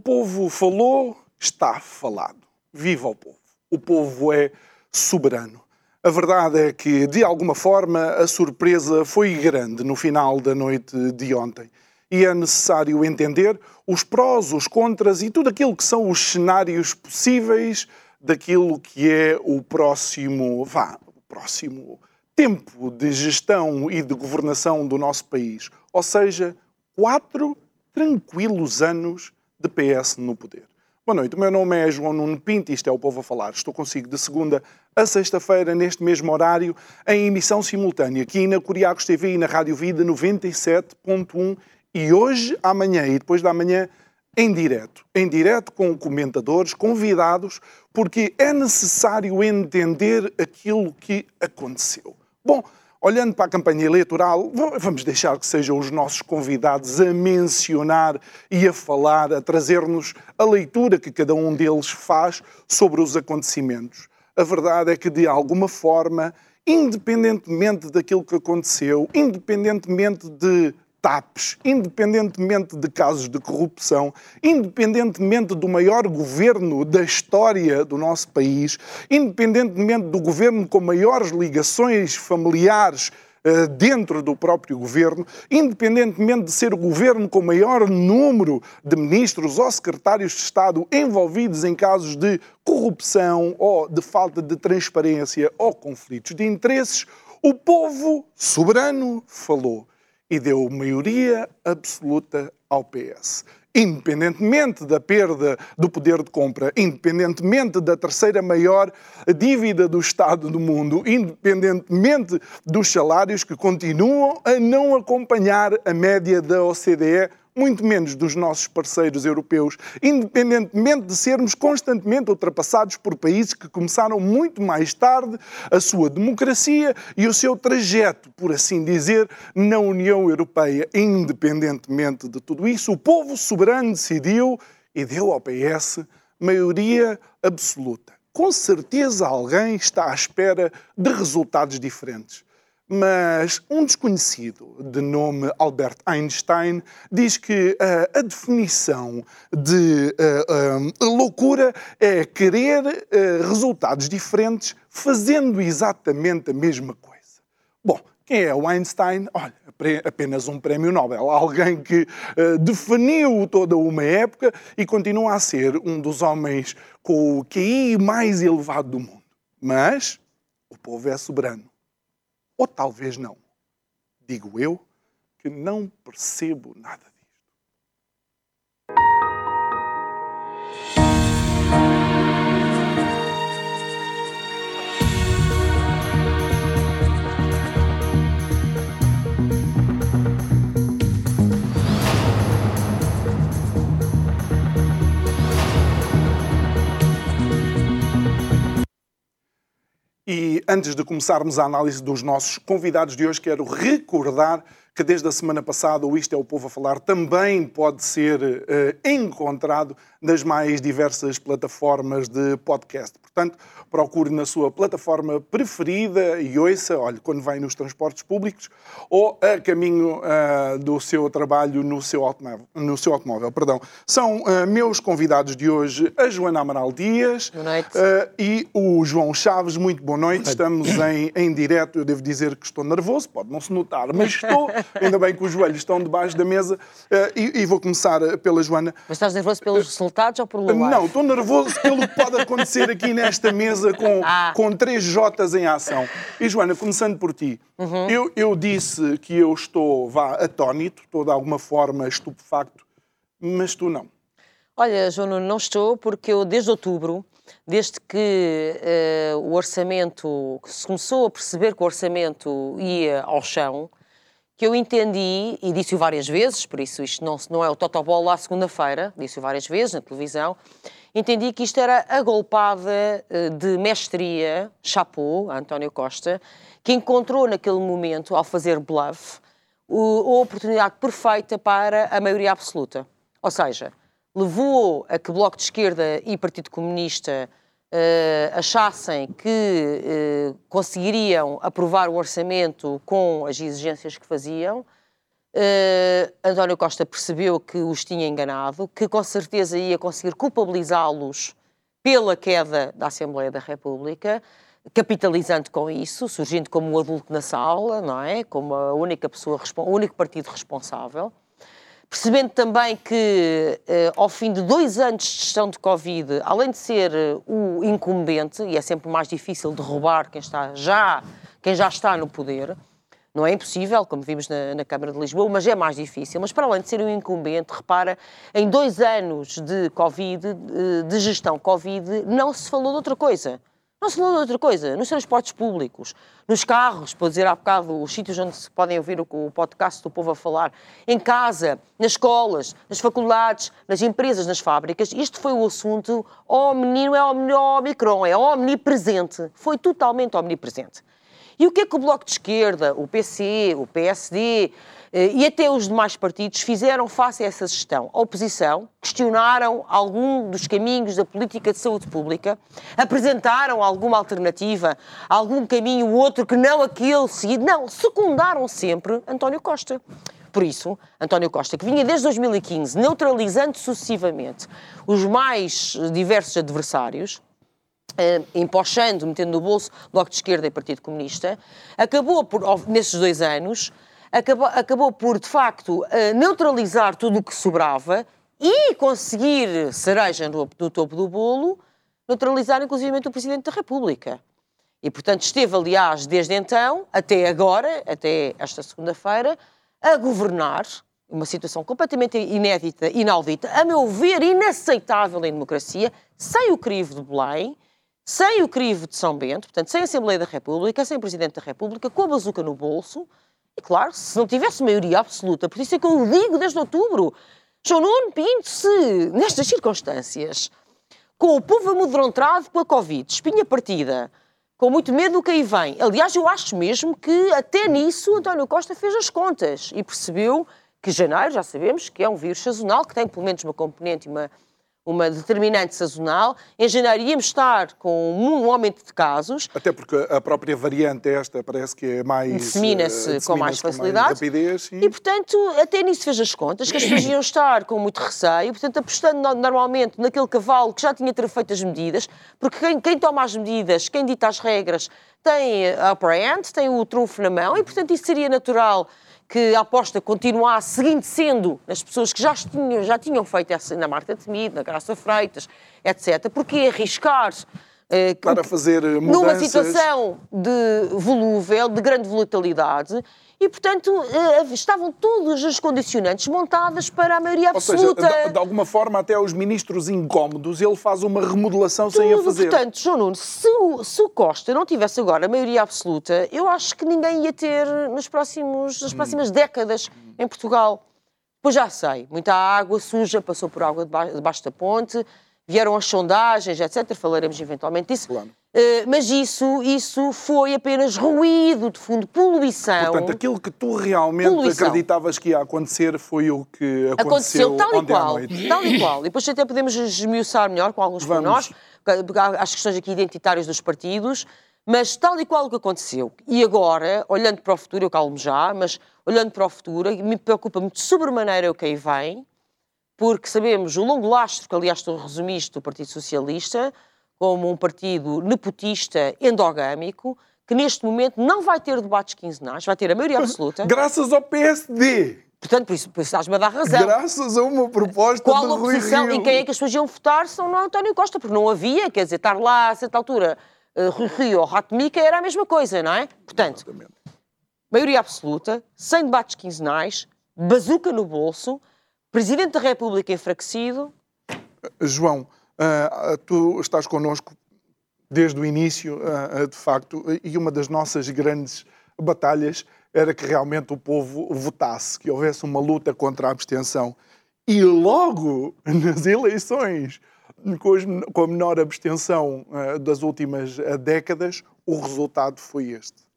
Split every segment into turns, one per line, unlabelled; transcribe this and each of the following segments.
Povo falou, está falado. Viva o povo. O povo é soberano. A verdade é que, de alguma forma, a surpresa foi grande no final da noite de ontem. E é necessário entender os prós, os contras e tudo aquilo que são os cenários possíveis daquilo que é o próximo, vá, o próximo tempo de gestão e de governação do nosso país. Ou seja, quatro tranquilos anos de PS no poder. Boa noite, o meu nome é João Nuno Pinto e isto é o Povo a Falar. Estou consigo de segunda a sexta-feira, neste mesmo horário, em emissão simultânea, aqui na Curiacos TV e na Rádio Vida 97.1 e hoje, amanhã e depois da manhã, em direto. Em direto com comentadores, convidados, porque é necessário entender aquilo que aconteceu. Bom, olhando para a campanha eleitoral, vamos deixar que sejam os nossos convidados a mencionar e a falar, a trazer-nos a leitura que cada um deles faz sobre os acontecimentos. A verdade é que, de alguma forma, independentemente daquilo que aconteceu, independentemente de TAPs, independentemente de casos de corrupção, independentemente do maior governo da história do nosso país, independentemente do governo com maiores ligações familiares uh, dentro do próprio governo, independentemente de ser o governo com maior número de ministros ou secretários de Estado envolvidos em casos de corrupção ou de falta de transparência ou conflitos de interesses, o povo soberano falou e deu maioria absoluta ao PS. Independentemente da perda do poder de compra, independentemente da terceira maior dívida do Estado do mundo, independentemente dos salários que continuam a não acompanhar a média da OCDE, muito menos dos nossos parceiros europeus, independentemente de sermos constantemente ultrapassados por países que começaram muito mais tarde a sua democracia e o seu trajeto, por assim dizer, na União Europeia. Independentemente de tudo isso, o povo soberano decidiu e deu ao PS maioria absoluta. Com certeza alguém está à espera de resultados diferentes mas um desconhecido de nome Albert Einstein diz que uh, a definição de uh, uh, loucura é querer resultados diferentes fazendo exatamente a mesma coisa. Bom, quem é o Einstein? Olha, apenas um prémio Nobel, alguém que definiu toda uma época e continua a ser um dos homens com o QI mais elevado do mundo. Mas o povo é soberano ou talvez não. Digo eu que não percebo nada E antes de começarmos a análise dos nossos convidados de hoje, quero recordar que desde a semana passada o Isto é o Povo a Falar também pode ser uh, encontrado nas mais diversas plataformas de podcast. Portanto, procure na sua plataforma preferida e ouça, olha, quando vai nos transportes públicos ou a caminho uh, do seu trabalho no seu automóvel. No seu automóvel perdão. São uh, meus convidados de hoje a Joana Amaral Dias uh, e o João Chaves. Muito boa noite. Estamos em, em direto. Eu devo dizer que estou nervoso, pode não se notar, mas estou. Ainda bem que os joelhos estão debaixo da mesa e, e, vou começar pela Joana.
Mas estás nervoso pelos resultados ou por Lula?
Não, estou nervoso pelo que pode acontecer aqui nesta mesa com, ah. com três Jotas em ação. E Joana, começando por ti, uhum. eu, eu disse que eu estou, vá, atónito, estou de alguma forma estupefacto, mas tu não.
Olha, João, não estou, porque eu desde outubro, desde que uh, o orçamento, se começou a perceber que o orçamento ia ao chão, que eu entendi, e disse-o várias vezes, por isso isto não, não é o Totobol lá segunda-feira, disse-o várias vezes na televisão, entendi que isto era a golpada eh, de mestria, chapou, António Costa, que encontrou naquele momento, ao fazer bluff, a oportunidade perfeita para a maioria absoluta. Ou seja, levou a que Bloco de Esquerda e Partido Comunista uh, achassem que uh, conseguiriam aprovar o orçamento com as exigências que faziam. Uh, António Costa percebeu que os tinha enganado, que com certeza ia conseguir culpabilizá-los pela queda da Assembleia da República, capitalizando com isso, surgindo como um adulto na sala, não é? Como a única pessoa, o único partido responsável percebendo também que, eh, ao fim de dois anos de gestão de Covid, além de ser eh, o incumbente, e é sempre mais difícil derrubar quem, está já, quem já está no poder, não é impossível, como vimos na, na, Câmara de Lisboa, mas é mais difícil. Mas para além de ser um incumbente, repara, em dois anos de Covid, de, de gestão Covid, não se falou de outra coisa. Não se falou de outra coisa, nos transportes públicos, nos carros, para dizer há bocado, os sítios onde se podem ouvir o, o podcast do povo a falar, em casa, nas escolas, nas faculdades, nas empresas, nas fábricas. Isto foi o assunto, oh menino, é omicron, é omnipresente. Foi totalmente omnipresente. E o que é que o Bloco de Esquerda, o PC, o PSD, eh, e até os demais partidos fizeram face a essa gestão. A oposição questionaram algum dos caminhos da política de saúde pública, apresentaram alguma alternativa, algum caminho, outro que não aquele seguido. Não, secundaram sempre António Costa. Por isso, António Costa, que vinha desde 2015 neutralizando sucessivamente os mais diversos adversários, eh, empochando, metendo no bolso Bloco de Esquerda e Partido Comunista, acabou por, nesses dois anos, acabou, acabou por, de facto, eh, neutralizar tudo o que sobrava e conseguir, cereja no, no topo do bolo, neutralizar inclusive o Presidente da República. E, portanto, esteve, aliás, desde então, até agora, até esta segunda-feira, a governar uma situação completamente inédita, inaudita, a meu ver, inaceitável em democracia, sem o crivo de Belém, sem o crivo de São Bento, portanto, sem a Assembleia da República, sem o Presidente da República, com a bazuca no bolso, e claro, se não tivesse maioria absoluta, por isso é que eu digo desde outubro, João Nuno Pinto, se nestas circunstâncias, com o povo amedrontado pela Covid, espinha partida, com muito medo do que aí vem. Aliás, eu acho mesmo que até nisso António Costa fez as contas e percebeu que janeiro, já sabemos, que é um vírus sazonal, que tem pelo menos uma componente e uma uma determinante sazonal. Em janeiro íamos estar com um aumento de casos.
Até porque a própria variante esta parece que é mais...
Dissemina-se uh, com mais facilidade. Com mais
rapidez,
e... e, portanto, até nisso fez as contas, que as pessoas iam estar com muito receio, portanto, apostando normalmente naquele cavalo que já tinha ter feito as medidas, porque quem, quem toma as medidas, quem dita as regras, tem a upper hand, tem o trunfo na mão, e portanto isso seria natural que a aposta continuasse seguindo sendo nas pessoas que já tinham, já tinham feito essa, na Marta Temido, na Graça Freitas, etc. Porque arriscar
uh, para fazer mudanças...
numa situação de volúvel, de grande volatilidade, e, portanto, uh, estavam todas as condicionantes montadas para a maioria absoluta.
Ou seja, de, de, alguma forma, até os ministros incómodos, ele faz uma remodelação Tudo, sem a fazer.
Portanto, João Nuno, se o, se o Costa não tivesse agora a maioria absoluta, eu acho que ninguém ia ter nos próximos, nas próximas hum. décadas em Portugal. Pois já sei, muita água suja passou por água debaixo da ponte, vieram as sondagens, etc. Falaremos eventualmente disso. Claro. Uh, mas isso, isso foi apenas ruído de fundo, poluição.
Portanto, aquilo que tu realmente poluição. acreditavas que ia acontecer foi o que aconteceu, aconteceu
tal
e
qual, Tal e qual. E depois até podemos esmiuçar melhor com alguns pormenores, as questões aqui identitárias dos partidos, mas tal e qual o que aconteceu. E agora, olhando para o futuro, eu calmo já, mas olhando para o futuro, me preocupa muito sobremaneira o que aí vem, porque sabemos o longo lastro, que aliás tu resumiste, do Partido Socialista, como um partido nepotista, endogâmico, que neste momento não vai ter debates quinzenais, vai ter a maioria absoluta.
Graças ao PSD!
Portanto, por isso, por isso estás-me a dar razão.
Graças a uma proposta
Qual
de Rui
oposição
Rio.
e quem é que as pessoas iam votar são no António Costa, porque não havia, quer dizer, estar lá a certa altura, uh, Rui Rio ou Ratmica era a mesma coisa, não é? Portanto, Exatamente. maioria absoluta, sem debates quinzenais, bazuca no bolso, Presidente da República enfraquecido.
João, Uh, tu estás connosco desde o início, uh, de facto, e uma das nossas grandes batalhas era que realmente o povo votasse, que houvesse uma luta contra a abstenção. E logo nas eleições com a menor abstenção uh, das últimas décadas, o resultado foi este.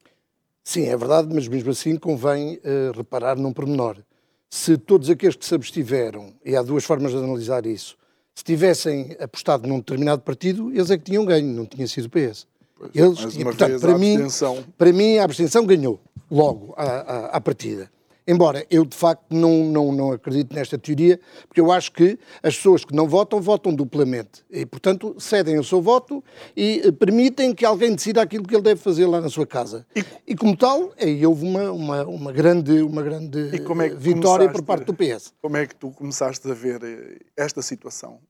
Sim, é verdade, mas mesmo assim convém reparar num pormenor. Se todos aqueles que se abstiveram, e há duas formas de analisar isso, se tivessem apostado num determinado partido, eles é que tinham ganho, não tinha sido o PS.
Pois, eles, e, portanto, para, mim,
para mim, a abstenção ganhou logo à, à, à partida. Embora eu, de facto, não, não, não acredito nesta teoria, porque eu acho que as pessoas que não votam, votam duplamente. E, portanto, cedem o seu voto e eh, permitem que alguém decida aquilo que ele deve fazer lá na sua casa. E, e como tal, aí houve uma, uma, uma grande, uma grande é vitória por parte do PS.
Como é que tu começaste a ver eh, esta situação?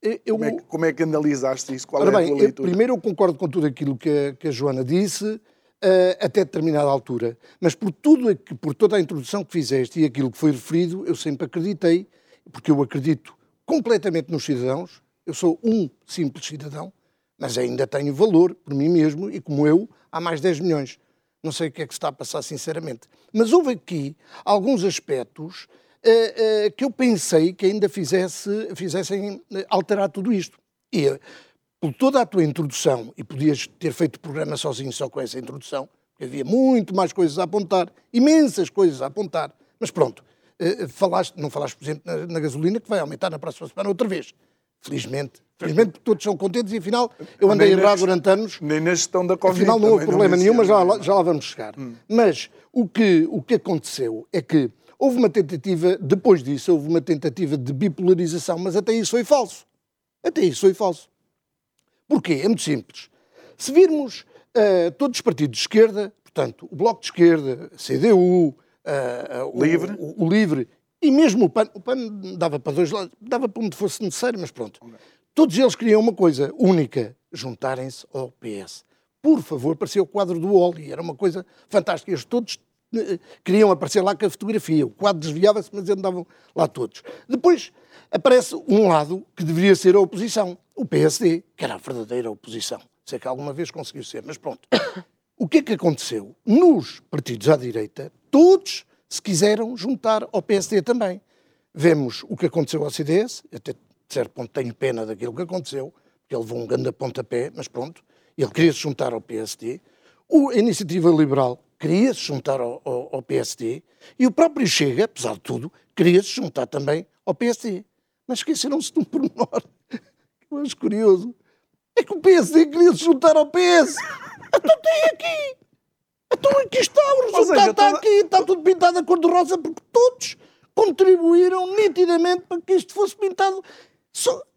Eu, como, é que, como, é que, analisaste isso? Qual é bem, a tua leitura?
Eu, primeiro, eu concordo com tudo aquilo que a, que a Joana disse uh, até determinada altura. Mas por, tudo, por toda a introdução que fizeste e aquilo que foi referido, eu sempre acreditei, porque eu acredito completamente nos cidadãos, eu sou um simples cidadão, mas ainda tenho valor por mim mesmo e como eu, há mais 10 milhões. Não sei o que é que está a passar, sinceramente. Mas houve aqui alguns aspectos uh, uh, que eu pensei que ainda fizesse, fizessem alterar tudo isto. E por toda a tua introdução, e podias ter feito o programa sozinho só com essa introdução, porque havia muito mais coisas a apontar, imensas coisas a apontar, mas pronto, uh, falaste, não falaste, por exemplo, na, na, gasolina, que vai aumentar na próxima semana outra vez. Felizmente. Felizmente porque todos são contentes e afinal eu andei errado durante anos.
Nem na gestão da Covid.
Afinal não houve problema não nenhum, mas já, já lá vamos chegar. Hum. Mas o que, o que aconteceu é que houve uma tentativa, depois disso, houve uma tentativa de bipolarização, mas até isso foi falso. Até isso foi falso. Porquê? É muito simples. Se virmos uh, todos os partidos de esquerda, portanto, o Bloco de Esquerda, a CDU, uh,
o, Livre.
O, o, Livre, e mesmo o PAN, o PAN dava para dois lados, dava para onde fosse necessário, mas pronto. Todos eles queriam uma coisa única, juntarem-se ao PS. Por favor, parecia o quadro do Oli, era uma coisa fantástica. Eles todos eh, queriam aparecer lá com a fotografia. O quadro desviava-se, mas andavam lá todos. Depois aparece um lado que deveria ser a oposição, o PSD, que era a verdadeira oposição. Sei que alguma vez conseguiu ser, mas pronto. O que é que aconteceu? Nos partidos à direita, todos se quiseram juntar ao PSD também. Vemos o que aconteceu ao CDS, até de certo ponto tenho pena daquilo que aconteceu, porque ele levou um grande pontapé, mas pronto, ele queria se juntar ao PSD. O, a Iniciativa Liberal queria se juntar ao, ao, ao PSD e o próprio Chega, apesar de tudo, queria se juntar também ao PSD. Mas esqueceram-se de um pormenor acho curioso. É que o PSD queria se juntar ao PS. Então tem aqui. Então aqui está, o resultado seja, está toda... aqui, está tudo pintado a cor de rosa, porque todos contribuíram nitidamente para que isto fosse pintado.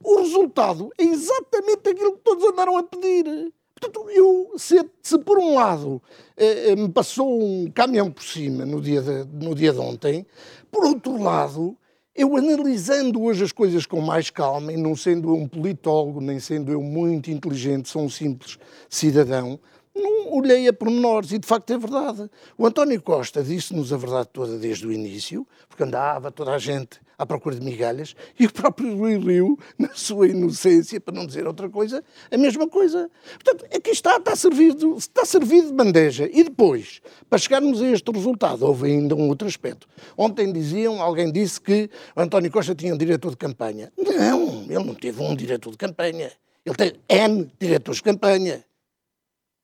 O resultado é exatamente aquilo que todos andaram a pedir. Portanto, eu, se, se por um lado eh, eh, me passou um caminhão por cima no dia, de, no dia de ontem, por outro lado, eu analisando hoje as coisas com mais calma, e não sendo eu um politólogo, nem sendo eu muito inteligente, sou um simples cidadão, não olhei a pormenores e de facto é verdade. O António Costa disse-nos a verdade toda desde o início, porque andava toda a gente à procura de migalhas, e o próprio Rui Rio, na sua inocência, para não dizer outra coisa, a mesma coisa. Portanto, aqui está, está servido, está servido de bandeja. E depois, para chegarmos a este resultado, houve ainda um outro aspecto. Ontem diziam, alguém disse que António Costa tinha um diretor de campanha. Não, ele não teve um diretor de campanha. Ele tem N diretores de campanha.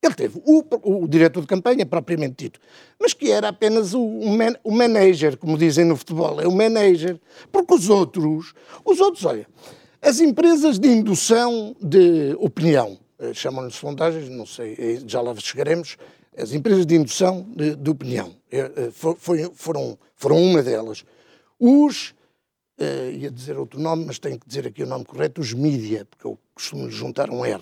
Ele teve o, o, diretor de campanha, propriamente dito, mas que era apenas o, o, man, o manager, como dizem no futebol, é o manager. Porque os outros, os outros, olha, as empresas de indução de opinião, eh, chamam-lhes sondagens, não sei, eh, já lá chegaremos, as empresas de indução de, de opinião eh, foi, foram, foram uma delas. Os, ia dizer outro nome, mas tenho que dizer aqui o nome correto, os mídia, porque eu costumo juntar um R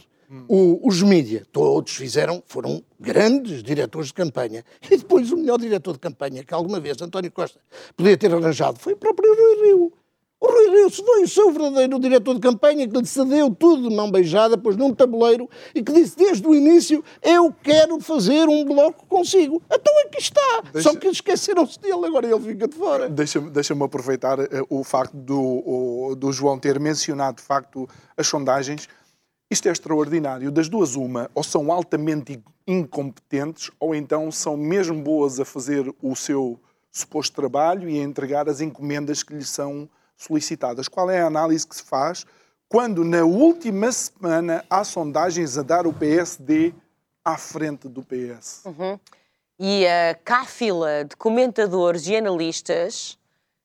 o, os mídia, todos fizeram, foram grandes diretores de campanha. E depois o melhor diretor de campanha que alguma vez António Costa podia ter arranjado foi o próprio Rui Rio. O Rui Rio foi o seu verdadeiro diretor de campanha que lhe cedeu tudo de mão beijada, pôs num tabuleiro e que disse desde o início: Eu quero fazer um bloco consigo. Então aqui está. Deixa... Só que esqueceram-se dele, agora ele fica de fora.
Deixa-me deixa aproveitar uh, o facto do, o, do João ter mencionado, de facto, as sondagens Isto é extraordinário. Das duas, uma, ou são altamente incompetentes, ou então são mesmo boas a fazer o seu suposto trabalho e a entregar as encomendas que lhes são solicitadas. Qual é a análise que se faz quando, na última semana, há sondagens a dar o PSD à frente do PS?
Uhum. E a cáfila de comentadores e analistas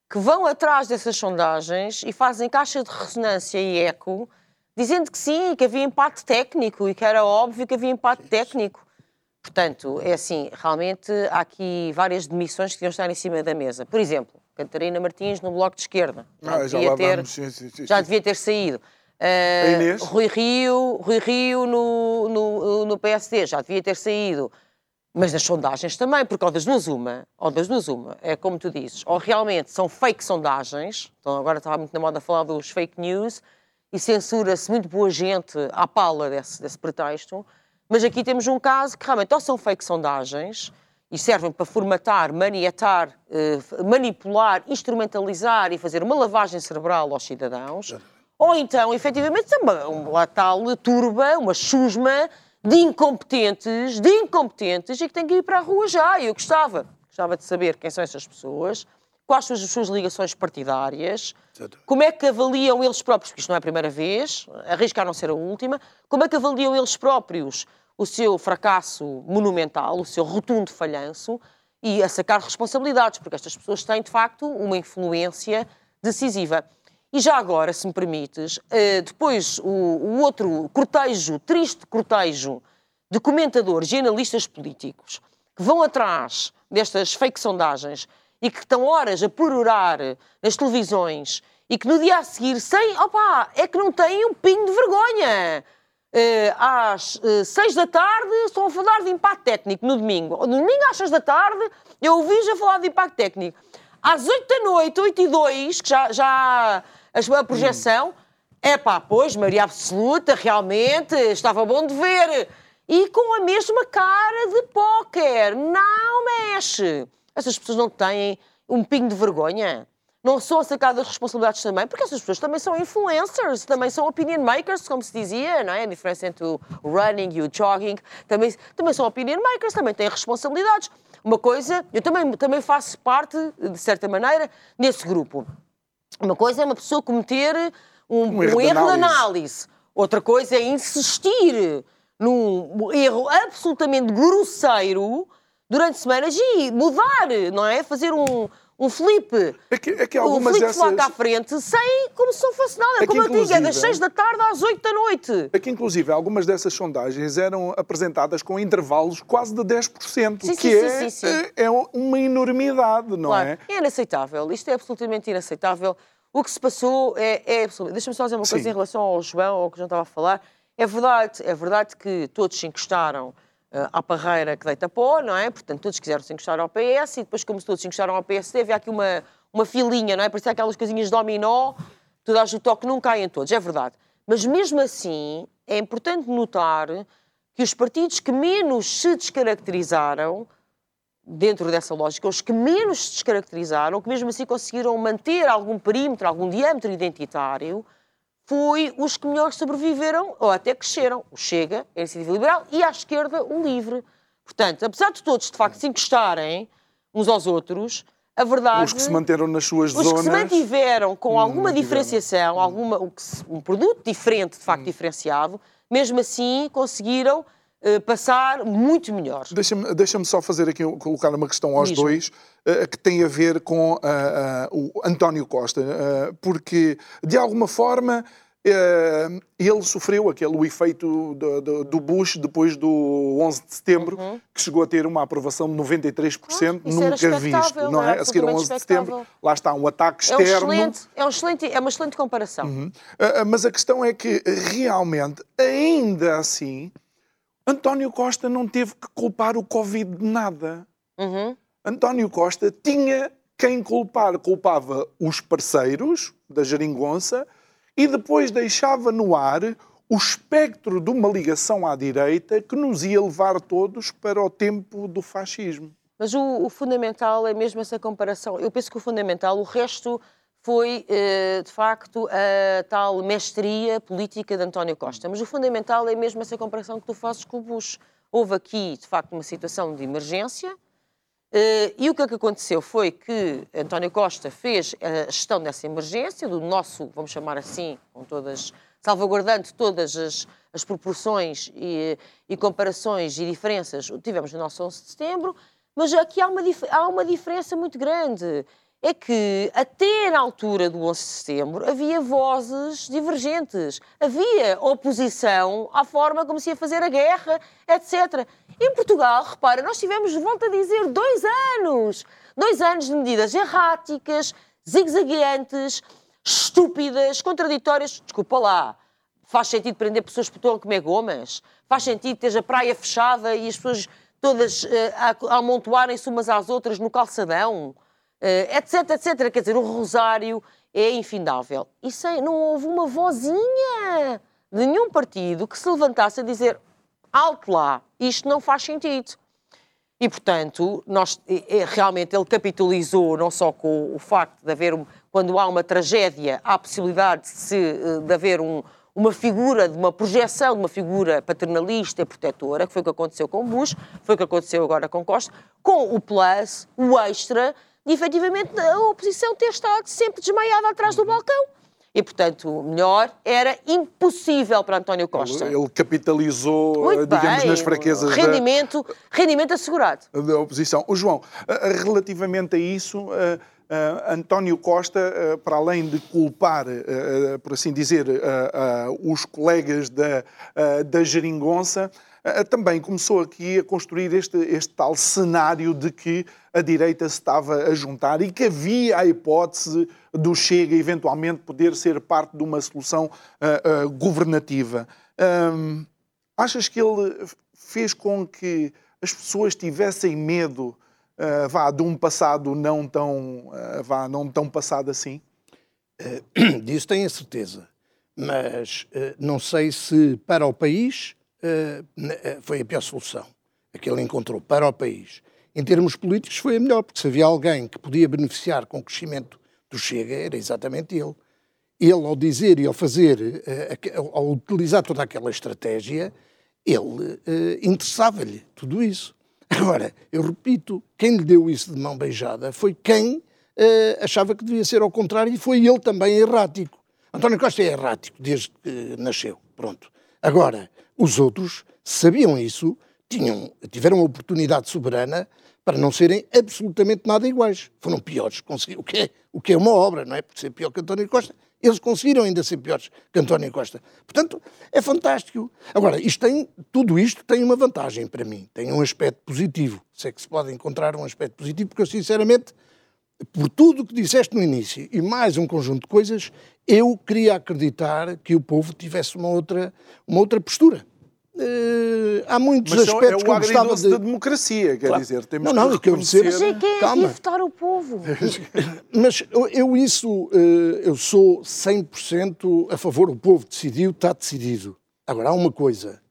que vão atrás dessas sondagens e fazem caixa de ressonância e eco, dizendo que sim, que havia empate técnico e que era óbvio que havia empate técnico. Portanto, é assim, realmente há aqui várias demissões que deviam estar em cima da mesa. Por exemplo, Catarina Martins no Bloco de Esquerda. Já, ah, devia, ter, vamos, sim, sim, sim, já devia ter saído. Uh, Rui Rio, Rui Rio no, no, no PSD já devia ter saído. Mas nas sondagens também, porque ou das duas uma, ou das duas uma, é como tu dizes, ou realmente são fake sondagens, então agora estava muito na moda falar dos fake news, e censura-se muito boa gente à pala desse, desse pretexto, mas aqui temos um caso que realmente ou são fake sondagens, e servem para formatar, maniatar, eh, manipular, instrumentalizar e fazer uma lavagem cerebral aos cidadãos, ou então, efetivamente, uma, uma tal turba, uma chusma de incompetentes, de incompetentes e que têm que ir para a rua já. Eu gostava, gostava de saber quem são essas pessoas, quais são as suas ligações partidárias, como é que avaliam eles próprios, porque isto não é a primeira vez, arrisca a não ser a última, como é que avaliam eles próprios o seu fracasso monumental, o seu rotundo falhanço e a sacar responsabilidades, porque estas pessoas têm, de facto, uma influência decisiva. E já agora, se me permites, eh, depois o, o outro cortejo, triste cortejo de comentadores e analistas políticos que vão atrás destas fake sondagens e que estão horas a perorar nas televisões e que no dia a seguir, sem, opa, é que não têm um pingo de vergonha. Uh, às uh, seis da tarde estão a falar de impacto técnico no domingo. No domingo às seis da tarde eu ouvi já falar de impacto técnico. Às oito da noite, oito e dois, que já, já a projeção. É pá, pois, Maria Absoluta, realmente, estava bom de ver. E com a mesma cara de póquer. Não mexe. Essas pessoas não têm um pingo de vergonha. Não são sacadas responsabilidades também, porque essas pessoas também são influencers, também são opinion makers, como se dizia, não é? A diferença entre o running e o jogging. Também, também são opinion makers, também têm responsabilidades. Uma coisa, eu também, também faço parte, de certa maneira, nesse grupo. Uma coisa é uma pessoa cometer um, um erro, um erro de, análise. de análise. Outra coisa é insistir num erro absolutamente grosseiro durante semanas e mudar, não é? Fazer um, um flip.
É que, é que algumas
um flip
dessas...
à frente, sem, como se não fosse nada. É como eu digo, é das 6 da tarde às 8 da noite.
É que, inclusive, algumas dessas sondagens eram apresentadas com intervalos ququase de 10%, sim, que sim, é, sim, é, é, uma enormidade, não
claro.
é?
É inaceitável. Isto é absolutamente inaceitável. O que se passou é, é absolutamente... Deixa-me só dizer uma coisa em relação ao João, ao que o João estava a falar. É verdade, é verdade que todos se encostaram à parreira que deita pó, não é? Portanto, todos quiseram se encostar ao PS e depois, como todos se encostaram ao PSD, havia aqui uma, uma filinha, não é? Parecia aquelas coisinhas dominó, tu dás o toque, não caem todos, é verdade. Mas mesmo assim, é importante notar que os partidos que menos se descaracterizaram, dentro dessa lógica, os que menos se descaracterizaram, que mesmo assim conseguiram manter algum perímetro, algum diâmetro identitário, foi os que melhor sobreviveram ou até cresceram. O Chega, a Iniciativa Liberal, e à esquerda o Livre. Portanto, apesar de todos, de facto, se encostarem uns aos outros, a verdade...
Os que se manteram nas suas
os
zonas... Os
que se mantiveram com alguma diferenciação, alguma, um produto diferente, de facto, hum. diferenciado, mesmo assim conseguiram uh, passar muito melhor.
Deixa-me deixa só fazer aqui, colocar uma questão aos Mesmo. dois, uh, que tem a ver com uh, o António Costa, porque, de alguma forma, ele sofreu aquele o efeito do, do, Bush depois do 11 de setembro, uhum. que chegou a ter uma aprovação de 93%, ah, nunca visto, não é? A seguir ao 11 de setembro, lá está um ataque externo. É, um
excelente, é, um excelente, é uma excelente comparação. Uhum.
Uh, mas a questão é que, realmente, ainda assim, António Costa não teve que culpar o Covid de nada. Uhum. António Costa tinha quem culpar. Culpava os parceiros da geringonça e depois deixava no ar o espectro de uma ligação à direita que nos ia levar todos para o tempo do fascismo.
Mas o, o fundamental é mesmo essa comparação. Eu penso que o fundamental, o resto foi, eh, de facto, a tal mestria política de António Costa. Mas o fundamental é mesmo essa comparação que tu fazes com o Bush. Houve aqui, de facto, uma situação de emergência, e o que, é que aconteceu foi que António Costa fez a gestão dessa emergência, do nosso, vamos chamar assim, com todas, salvaguardando todas as, as proporções e, e, comparações e diferenças que tivemos no nosso 11 de setembro, mas aqui há uma, há uma diferença muito grande. É que até na altura do 11 de setembro havia vozes divergentes, havia oposição à forma como se ia fazer a guerra, etc. Em Portugal, repara, nós tivemos, volto a dizer, dois anos. Dois anos de medidas erráticas, zigue-zagueantes, estúpidas, contraditórias. Desculpa lá. Faz sentido prender pessoas que estão a comer gomas? Faz sentido ter a praia fechada e as pessoas todas uh, amontoarem-se umas às outras no calçadão? Uh, etc, etc. Quer dizer, o rosário é infindável. E não houve uma vozinha de nenhum partido que se levantasse a dizer alto lá, isto não faz sentido. E, portanto, nós, realmente ele capitalizou não só com o facto de haver, quando há uma tragédia, há a possibilidade de, se, eh, de haver um, uma figura, de uma projeção de uma figura paternalista e protetora, que foi o que aconteceu com Bush, foi o que aconteceu agora com Costa, com o plus, o extra, de efetivamente a oposição ter estado sempre desmaiada atrás do balcão. E, portanto, melhor era impossível para António Costa.
Ele capitalizou, Muito digamos, bem. nas fraquezas
rendimento, da... Rendimento assegurado.
Da oposição. O João, relativamente a isso, António Costa, para além de culpar, por assim dizer, os colegas da, da geringonça, também começou aqui a construir este, este tal cenário de que a direita se estava a juntar e que havia a hipótese do Chega eventualmente poder ser parte de uma solução uh, uh, governativa. Um, achas que ele fez com que as pessoas tivessem medo uh, vá, de um passado não tão, vá, não tão passado assim?
disso tenho a certeza. Mas não sei se para o país foi a pior solução a que ele encontrou para o país em termos políticos, foi a melhor, porque se havia alguém que podia beneficiar com o crescimento do Chega, era exatamente ele. Ele, ao dizer e ao fazer, eh, ao utilizar toda aquela estratégia, ele eh, interessava-lhe tudo isso. Agora, eu repito, quem lhe deu isso de mão beijada foi quem eh, achava que devia ser ao contrário e foi ele também errático. António Costa é errático desde que nasceu. Pronto. Agora, os outros sabiam isso, tinham, tiveram a oportunidade soberana para não serem absolutamente nada iguais. Foram piores, o que, é, o que é uma obra, não é? Por ser pior que António Costa, eles conseguiram ainda ser piores que António Costa. Portanto, é fantástico. Agora, isto tem, tudo isto tem uma vantagem para mim, tem um aspecto positivo. Sei que se pode encontrar um aspecto positivo, porque eu, sinceramente, por tudo o que disseste no início e mais um conjunto de coisas, eu queria acreditar que o povo tivesse uma outra, uma outra postura. Uh, há muitos Mas aspectos é
o que eu gostava de... da democracia, quer claro. dizer, temos
não, não,
que
reconhecer...
Mas é que é Calma. votar o povo.
Mas eu, eu isso, uh, eu sou 100% a favor, o povo decidiu, está decidido. Agora, há uma coisa,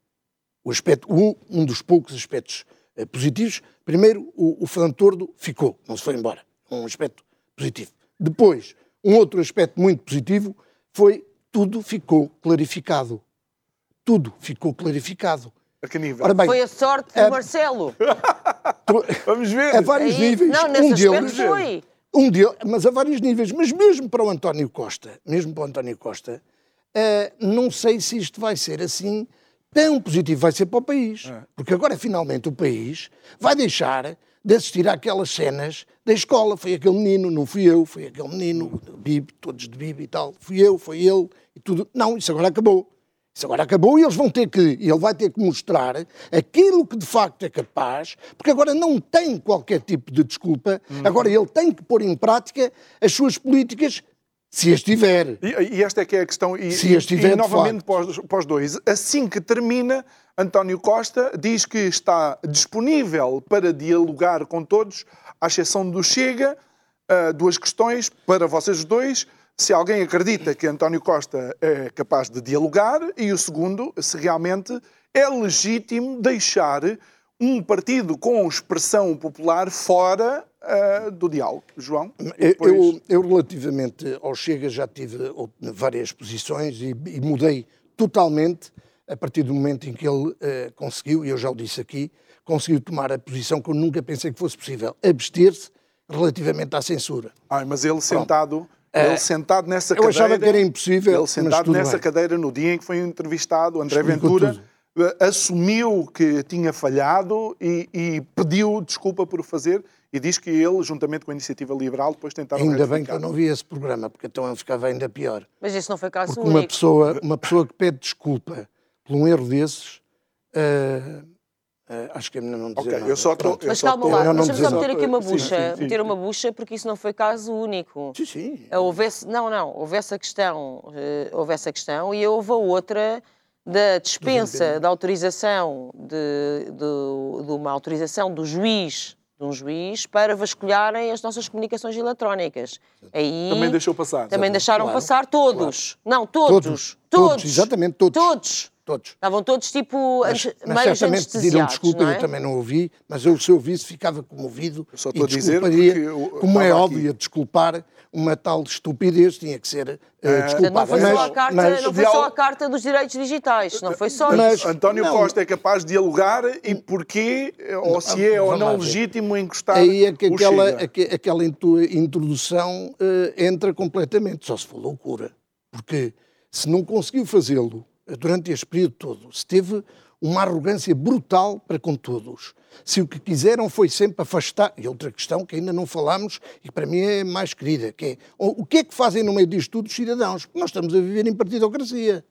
o aspecto, um, um dos poucos aspectos uh, positivos, primeiro, o, o Fernando Tordo ficou, não se foi embora, um aspecto positivo. Depois, um outro aspecto muito positivo foi tudo ficou clarificado tudo ficou clarificado.
A que nível?
Ora bem, foi a sorte do Marcelo.
Vamos ver.
A vários Aí, níveis.
Não, nesse um deles, foi.
Um deles, mas a vários níveis. Mas mesmo para o António Costa, mesmo para o António Costa, uh, não sei se isto vai ser assim tão positivo. Vai ser para o país. É. Porque agora, finalmente, o país vai deixar de assistir àquelas cenas da escola. Foi aquele menino, não fui eu, foi aquele menino, Bibi, todos de Bibi e tal. Fui eu, foi ele e tudo. Não, isso agora acabou. Isso agora acabou e eles vão ter que, ele vai ter que mostrar aquilo que de facto é capaz, porque agora não tem qualquer tipo de desculpa, uhum. agora ele tem que pôr em prática as suas políticas se as tiver.
E, e, esta é que é a questão. E, se as tiver, e, novamente para os, para os, dois. Assim que termina, António Costa diz que está disponível para dialogar com todos, à exceção do Chega. Uh, duas questões para vocês dois se alguém acredita que António Costa é capaz de dialogar e o segundo, se realmente é legítimo deixar um partido com expressão popular fora uh, do diálogo, João.
Depois... Eu, eu, relativamente ao Chega, já tive várias posições e, e, mudei totalmente a partir do momento em que ele uh, conseguiu, e eu já o disse aqui, conseguiu tomar a posição que eu nunca pensei que fosse possível, abster-se relativamente à censura.
Ai, mas ele Pronto. sentado... Ele uh, sentado nessa
eu
cadeira.
Eu achava que era impossível.
Ele sentado nessa
bem.
cadeira no dia em que foi entrevistado, André Ventura, tudo assumiu que tinha falhado e, e, pediu desculpa por o fazer e diz que ele, juntamente com a Iniciativa Liberal, depois tentaram
Ainda bem que eu não vi esse programa, porque então ele ficava ainda pior.
Mas isso não foi caso
porque único. Uma pessoa, uma pessoa que pede desculpa por um erro desses... Uh, acho que é melhor não dizer
okay,
nada.
Eu só tô,
eu Mas calma lá, deixa-me só meter aqui uma bucha, sim, sim, meter uma bucha, porque isso não foi caso único.
Sim, sim.
Houvesse, não, não, houve essa questão, uh, houve essa questão e houve a outra da dispensa da autorização de, de, de, uma autorização do juiz de um juiz para vasculharem as nossas comunicações eletrónicas.
Aí também deixou passar.
Também deixaram claro, passar todos. Claro. Não, todos, todos.
Todos. Exatamente todos.
Todos.
Todos.
Estavam todos tipo
mas, mas certamente pediram desculpa,
é?
eu também não ouvi, mas eu, se ouvisse, ficava comovido. Eu
só estou a dizer porque
como é óbvio, desculpar uma tal estupidez tinha que ser uh, desculpada.
Não foi, só, a carta, mas, não foi só a Carta dos Direitos Digitais, não foi só
mas,
isso.
António
não.
Costa é capaz de dialogar e porquê, ou se é ou não legítimo encostar
Aí é que aquela, aquela introdução uh, entra completamente, só se for loucura. Porque se não conseguiu fazê-lo durante este período todo, se teve uma arrogância brutal para com todos. Se o que quiseram foi sempre afastar. E outra questão que ainda não falámos e que para mim é mais querida, que é o que é que fazem no meio disto tudo os cidadãos? Nós estamos a viver em partidocracia.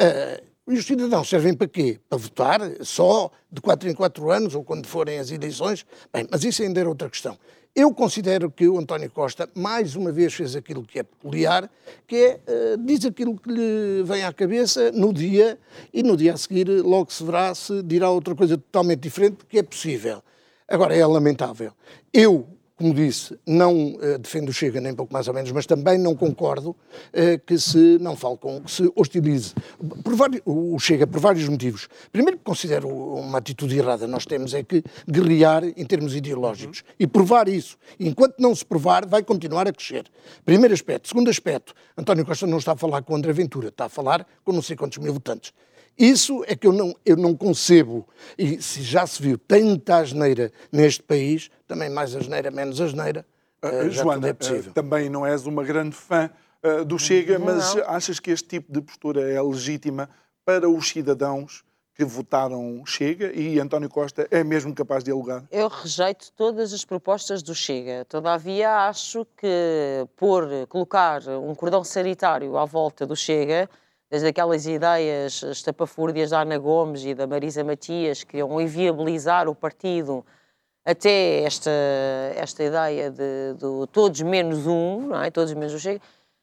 Uh, e os cidadãos servem para quê? Para votar só de 4 em 4 anos ou quando forem as eleições? Bem, mas isso ainda era outra questão. Eu considero que o António Costa, mais uma vez, fez aquilo que é peculiar, que é, uh, diz aquilo que lhe vem à cabeça no dia e no dia a seguir logo se verá se dirá outra coisa totalmente diferente, porque é possível. Agora, é lamentável. Eu, como disse, não uh, defendo o Chega, nem pouco mais ou menos, mas também não concordo uh, que se não fale com, que se hostilize por vários, o Chega por vários motivos. Primeiro, considero uma atitude errada. Nós temos é que guerrear em termos ideológicos uhum. e provar isso. Enquanto não se provar, vai continuar a crescer. Primeiro aspecto. Segundo aspecto, António Costa não está a falar com André Ventura, está a falar com não sei quantos mil votantes. Isso é que eu não, eu não concebo. E se já se viu tanta asneira neste país, também mais asneira, menos asneira, uh, Joana, é. Uh,
também não és uma grande fã uh, do Chega, mas não. achas que este tipo de postura é legítima para os cidadãos que votaram Chega e António Costa é mesmo capaz de dialogar?
Eu rejeito todas as propostas do Chega. Todavia, acho que por colocar um cordão sanitário à volta do Chega desde aquelas ideias estapafúrdias da Ana Gomes e da Marisa Matias, que iam inviabilizar o partido, até esta, esta ideia de, de todos menos um, não é? todos menos o Chega,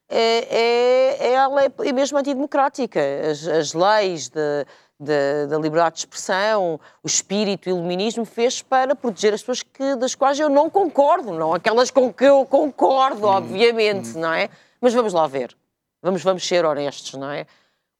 é, é, ela é, é mesmo antidemocrática. As, as leis de, de, da liberdade de expressão, o espírito iluminismo fez para proteger as pessoas que, das quais eu não concordo, não aquelas com que eu concordo, hum, obviamente, hum. não é? Mas vamos lá ver. Vamos, vamos ser honestos, não é?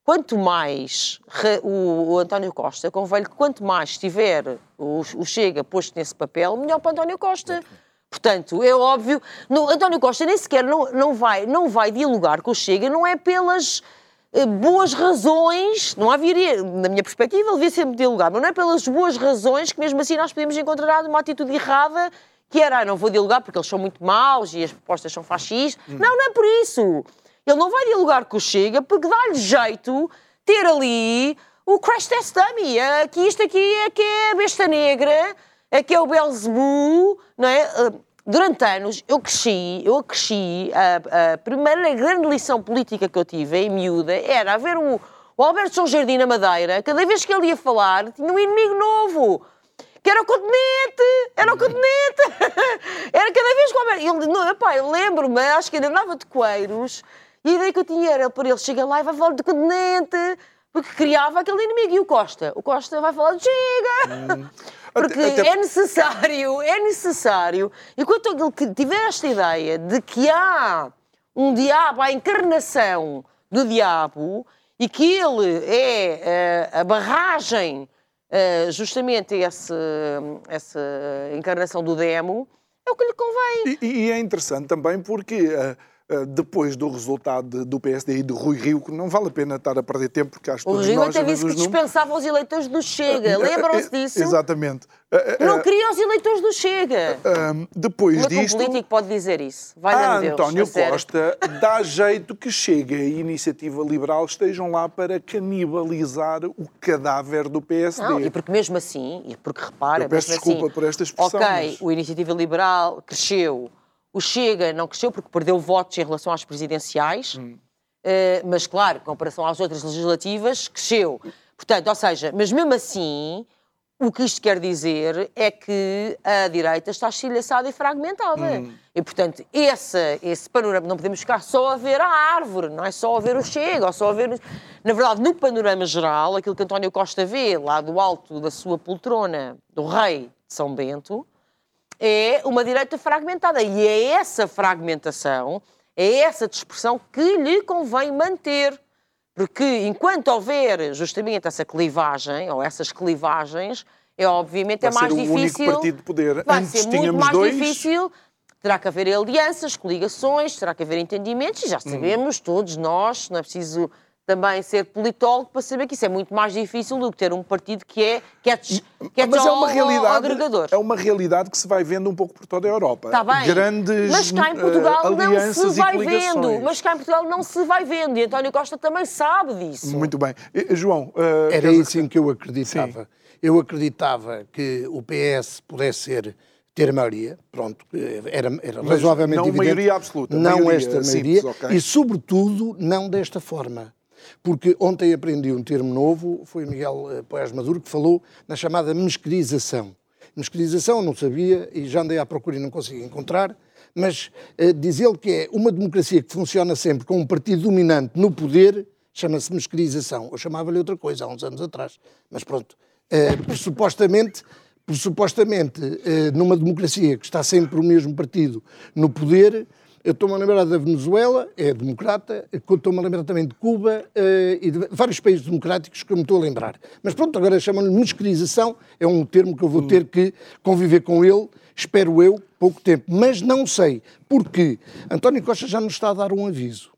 Quanto mais o, o António Costa, convém que quanto mais estiver o, o, Chega posto nesse papel, melhor para António Costa. Portanto, é óbvio, no, António Costa nem sequer não, não, vai, não vai dialogar com o Chega, não é pelas eh, boas razões, não haveria, na minha perspectiva, ele devia sempre dialogar, mas não é pelas boas razões que mesmo assim nós podemos encontrar uma atitude errada que era, ah, não vou dialogar porque eles são muito maus e as propostas são fascistas. Hum. Não, não é por isso. Ele não vai dialogar com o Chega porque dá-lhe jeito ter ali o crash test dummy. Aqui, isto aqui é que é a besta negra, aqui é o Belzebu, não é? Ah, durante anos eu cresci, eu cresci, a, a, primeira grande lição política que eu tive em miúda era haver o, o Alberto São Jardim na Madeira, cada vez que ele ia falar, tinha um inimigo novo que era o continente, era o continente. era cada vez que o Alberto. Ele, não, epá, eu lembro-me, acho que ele andava de coeiros e a ideia que eu tinha era, para ele chega lá e vai falar do continente, porque criava aquele inimigo. E o Costa? O Costa vai falar de chega! Hum. Porque Até... é necessário, é necessário. Enquanto ele tiver esta ideia de que há um diabo, a encarnação do diabo, e que ele é uh, a barragem uh, justamente essa, essa encarnação do demo, é o que lhe convém.
E, e é interessante também porque uh, depois do resultado do PSD e do Rui Rio, que não vale a pena estar a perder tempo, porque acho que
O Rio até disse que
números.
dispensava os eleitores do Chega. Lembram-se disso?
Exatamente.
Não queria os eleitores do Chega.
depois
Como é
disto,
político pode dizer isso? Vai
a
dar Deus.
António
a.
Costa dá jeito que Chega e Iniciativa Liberal estejam lá para canibalizar o cadáver do PSD.
Não, e porque mesmo assim, e porque repara,
Eu peço
mesmo
desculpa
assim,
por esta expressão,
Ok,
mas-
o Iniciativa Liberal cresceu, o Chega não cresceu porque perdeu votos em relação às presidenciais,
Hum.
eh, mas claro, em comparação às outras legislativas, cresceu. Portanto, ou seja, mas mesmo assim, o que isto quer dizer é que a direita está estilhaçada e fragmentada.
Hum.
E, portanto, esse, esse panorama, não podemos ficar só a ver a árvore, não é só a ver o Chega, ou só a ver... Na verdade, no panorama geral, aquilo que António Costa vê lá do alto da sua poltrona do rei de São Bento, é uma direita fragmentada. E é essa fragmentação, é essa dispersão que lhe convém manter. Porque enquanto houver justamente essa clivagem, ou essas clivagens, é obviamente
Vai
é mais
ser o único
difícil.
partido de poder.
Vai
Antes
ser muito mais
dois.
difícil. Terá que haver alianças, coligações, terá que haver entendimentos, e já
Hum.
sabemos, todos nós, não é preciso também ser politólogo para saber que isso é muito mais difícil do que ter um partido que é, que é, que é
Mas é
só
uma realidade,
agregador.
é uma realidade que se vai vendo um pouco por toda a Europa.
Está bem.
Grandes
mas cá em
eh,
Portugal não
alianças
se vai vendo. Mas cá em Portugal não se vai vendo. E António Costa também sabe disso.
Muito bem. João, eh,
Era isso em que eu acreditava. Eu acreditava que o PS pudesse ser, ter maioria, pronto, era, era razoavelmente
não
evidente.
maioria absoluta,
Não
maioria
esta
simples,
maioria.
ok.
E, sobretudo, não desta forma. Porque ontem aprendi um termo novo, foi o Miguel eh, Poiás Maduro que falou na chamada mesquerização. Mesquerização, não sabia e já andei à procura e não consegui encontrar, mas eh, diz ele que é uma democracia que funciona sempre com um partido dominante no poder, chama-se mesquerização. Eu chamava-lhe outra coisa há uns anos atrás, mas pronto. Eh, supostamente, supostamente eh, numa democracia que está sempre o mesmo partido no poder, eu estou-me a lembrar da Venezuela, é democrata, estou-me a lembrar também de Cuba eh, e de vários países democráticos que eu me estou a lembrar. Mas pronto, agora chamam-lhe mesquerização, é um termo que eu vou ter que conviver com ele, espero eu, pouco tempo. Mas não sei, porque António Costa já nos está a dar um aviso.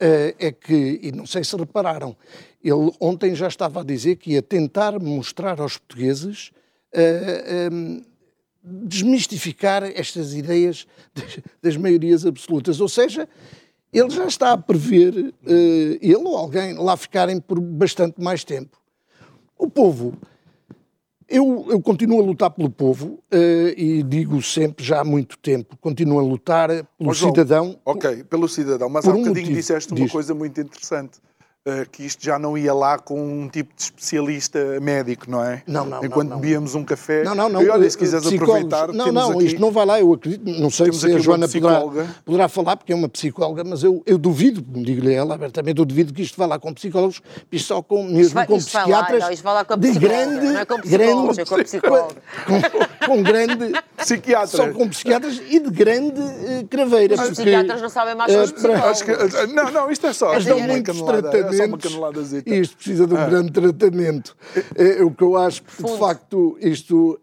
Eh, é que, e não sei se repararam, ele ontem já estava a dizer que ia tentar mostrar aos portugueses, eh, em, desmistificar estas ideias das, das maiorias absolutas. Ou seja, ele já está a prever, eh, ele ou alguém, lá ficarem por bastante mais tempo. O povo eu, eu continuo a lutar pelo povo eh, e digo sempre, já há muito tempo, continuo a lutar pelo
João,
cidadão.
Ok, pelo cidadão. Mas há
um
bocadinho
motivo.
disseste uma
Diz.
coisa muito interessante. Eh, que isto já não ia lá com um tipo de especialista médico, não é?
Não, não,
Enquanto
não, não.
bebíamos um café.
Não, não, não.
E olha, se
eh,
quiseres
psicólogos-
aproveitar,
Não,
temos
não,
aqui...
isto não vai lá, eu acredito. Não sei
Temos
se a Joana poderá, poderá falar, porque é uma psicóloga, mas eu, eu duvido, digo-lhe a ela abertamente, eu duvido que isto vá lá com psicólogos, isto só com, mesmo
vai-
com
isto vai lá,
psiquiatras.
não, isto vai lá com a
de grande,
não é com psicólogos,
grande,
é com a psicóloga.
Com, grande.
Psiquiatra.
Só com psiquiatras e de grande eh, craveira.
Os
porque,
psiquiatras não sabem mais sobre os
eh, para-.
Acho que- não, não, isto é só.
Eles
é
dão
uma
muitos
canelada, É
tratamentos e isto precisa de um grande tratamento. É, o que eu acho que, de facto, isto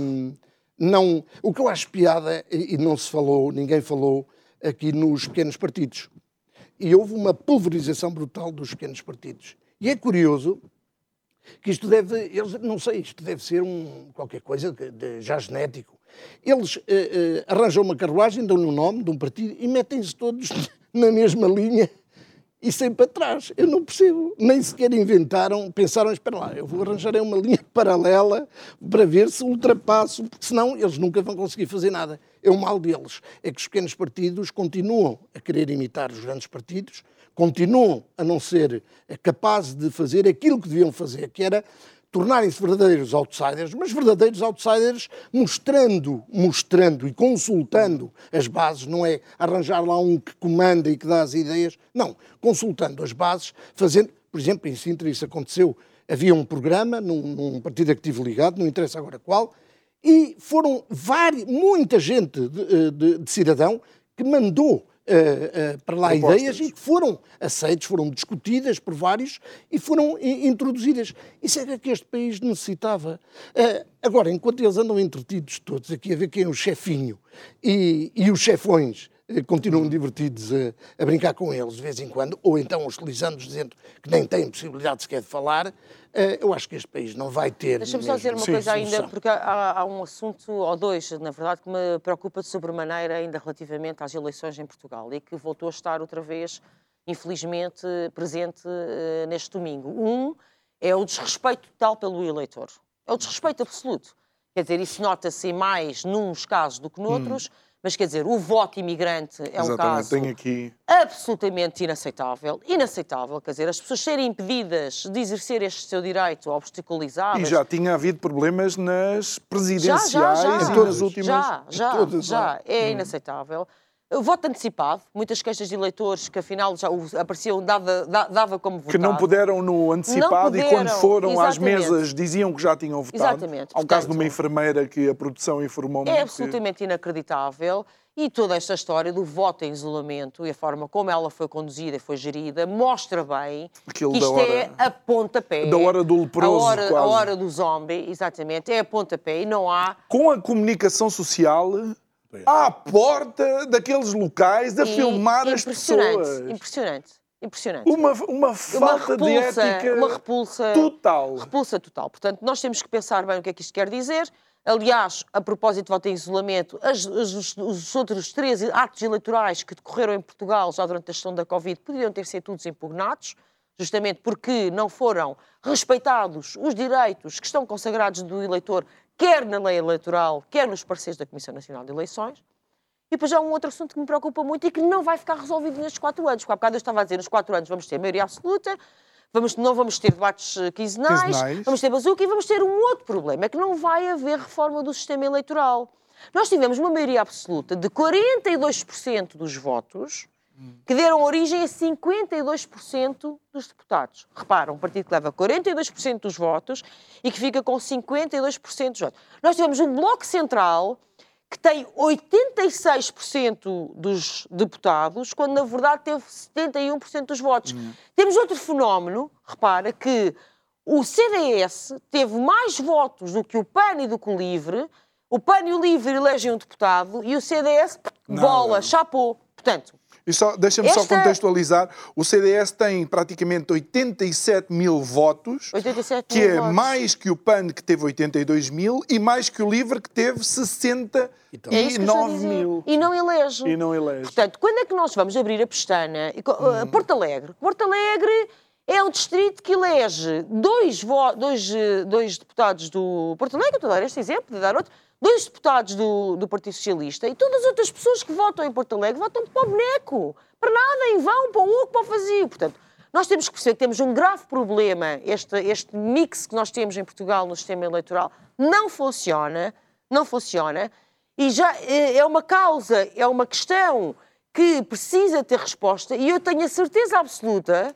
hum, não... O que eu acho piada, e não se falou, ninguém falou, aqui nos pequenos partidos. E houve uma pulverização brutal dos pequenos partidos. E é curioso que isto deve, eles, não sei, isto deve ser um, qualquer coisa de, de- já genético. Eles eh, eh, arranjam uma carruagem, dão-lhe um nome de um partido e metem-se todos na mesma linha e sem para trás. Eu não percebo. Nem sequer inventaram, pensaram, espera lá, eu vou arranjar uma linha paralela para ver se ultrapasso, porque senão eles nunca vão conseguir fazer nada. É o mal deles. É que os pequenos partidos continuam a querer imitar os grandes partidos, continuam a não ser capazes de fazer aquilo que deviam fazer, que era tornarem-se verdadeiros outsiders, mas verdadeiros outsiders mostrando, mostrando e consultando as bases, não é arranjar lá um que comanda e que dá as ideias, não, consultando as bases, fazendo, por exemplo, em Sintra isso aconteceu, havia um programa num, num partido a que estive ligado, não interessa agora qual, e foram vários, muita gente de, de- de cidadão que mandou uh, uh, para lá
Propostas.
ideias e que foram aceitas, foram discutidas por vários e foram in introduzidas. Isso era que este país necessitava. Uh, agora, enquanto eles andam entretidos todos aqui a ver quem é o chefinho e, e os chefões continuam divertidos a, a, brincar com eles de vez em quando, ou então hostilizando-os, dizendo que nem têm possibilidade sequer de falar, eu acho que este país não vai ter.
Deixa-me só dizer uma
sim,
coisa
solução.
ainda, porque há, há, um assunto, ou dois, na verdade, que me preocupa de sobremaneira ainda relativamente às eleições em Portugal e que voltou a estar outra vez, infelizmente, presente uh, neste domingo. Um é o desrespeito total pelo eleitor. É o desrespeito absoluto. Quer dizer, isso nota-se mais nuns casos do que noutros. Hum. Mas quer dizer, o voto imigrante é
Exatamente,
um caso
aqui...
absolutamente inaceitável. Inaceitável, quer dizer, as pessoas serem impedidas de exercer este seu direito obstaculizadas.
E já tinha havido problemas nas presidenciais
já, já, já.
e nas últimas.
Já, já,
todas,
já. É inaceitável. O voto antecipado, muitas queixas de eleitores que afinal já apareciam, dava, dava como votado.
Que não puderam no antecipado
puderam,
e quando foram às
exatamente.
mesas diziam que já tinham votado.
Exatamente.
Há um caso de uma enfermeira que a produção informou-me
É
que-
absolutamente inacreditável. E toda esta história do voto em isolamento e a forma como ela foi conduzida e foi gerida mostra bem
Aquilo
que isto
hora-
é a pontapé.
da hora do leproso,
A hora, a
quase.
hora do zombie, exatamente. É a pontapé e não há
Com a comunicação social à porta daqueles locais a
E
filmar as
impressionante,
pessoas.
Impressionante, impressionante.
Uma, uma falta de
repulsa,
ética
uma repulsa
total.
Repulsa total. Portanto, nós temos que pensar bem o que é que isto quer dizer. Aliás, a propósito de voto em isolamento, as- as- os, os outros três atos eleitorais que decorreram em Portugal já durante a gestão da Covid poderiam ter sido todos impugnados, justamente porque não foram respeitados os direitos que estão consagrados do eleitor, quer na lei eleitoral, quer nos pareceres da Comissão Nacional de Eleições. E depois há um outro assunto que me preocupa muito e que não vai ficar resolvido nestes quatro anos. Porque há bocado eu estava a dizer, nos quatro anos vamos ter maioria absoluta, vamos, não vamos ter debates eh, quinzenais,
Quinzenais.
vamos ter bazuca e vamos ter um outro problema, é que não vai haver reforma do sistema eleitoral. Nós tivemos uma maioria absoluta de 42% dos votos, que deram origem a 52% dos deputados. Repara, um partido que leva 42% dos votos e que fica com 52% dos votos. Nós tivemos um bloco central que tem 86% dos deputados, quando na verdade teve 71% dos votos. Temos outro fenómeno, repara, que o CDS teve mais votos do que o PAN e do que o LIVRE, o PAN e o LIVRE elegem um deputado e o CDS, bola, chapou. Portanto,
E só, deixa-me só
Esta-
contextualizar. O CDS tem praticamente 87 mil votos,
87
que
mil
é
votos.
mais que o PAN, que teve 82 mil, e mais que o LIVRE, que teve
É isso que eu estou a
69
dizer.
mil.
E não elege.
E não elege.
Portanto, quando é que nós vamos abrir a pestana? e co- uh, Porto Alegre. Porto Alegre é um distrito que elege dois, vo- dois, eh, dois deputados do. Porto Alegre, estou a dar este exemplo, de dar outro. Dois deputados do, do Partido Socialista e todas as outras pessoas que votam em Porto Alegre votam para o boneco. Para nada, em vão, para o oco, para o vazio. Portanto, nós temos que perceber que temos um grave problema. Este, este mix que nós temos em Portugal no sistema eleitoral não funciona. Não funciona. E já eh, é uma causa, é uma questão que precisa ter resposta e eu tenho a certeza absoluta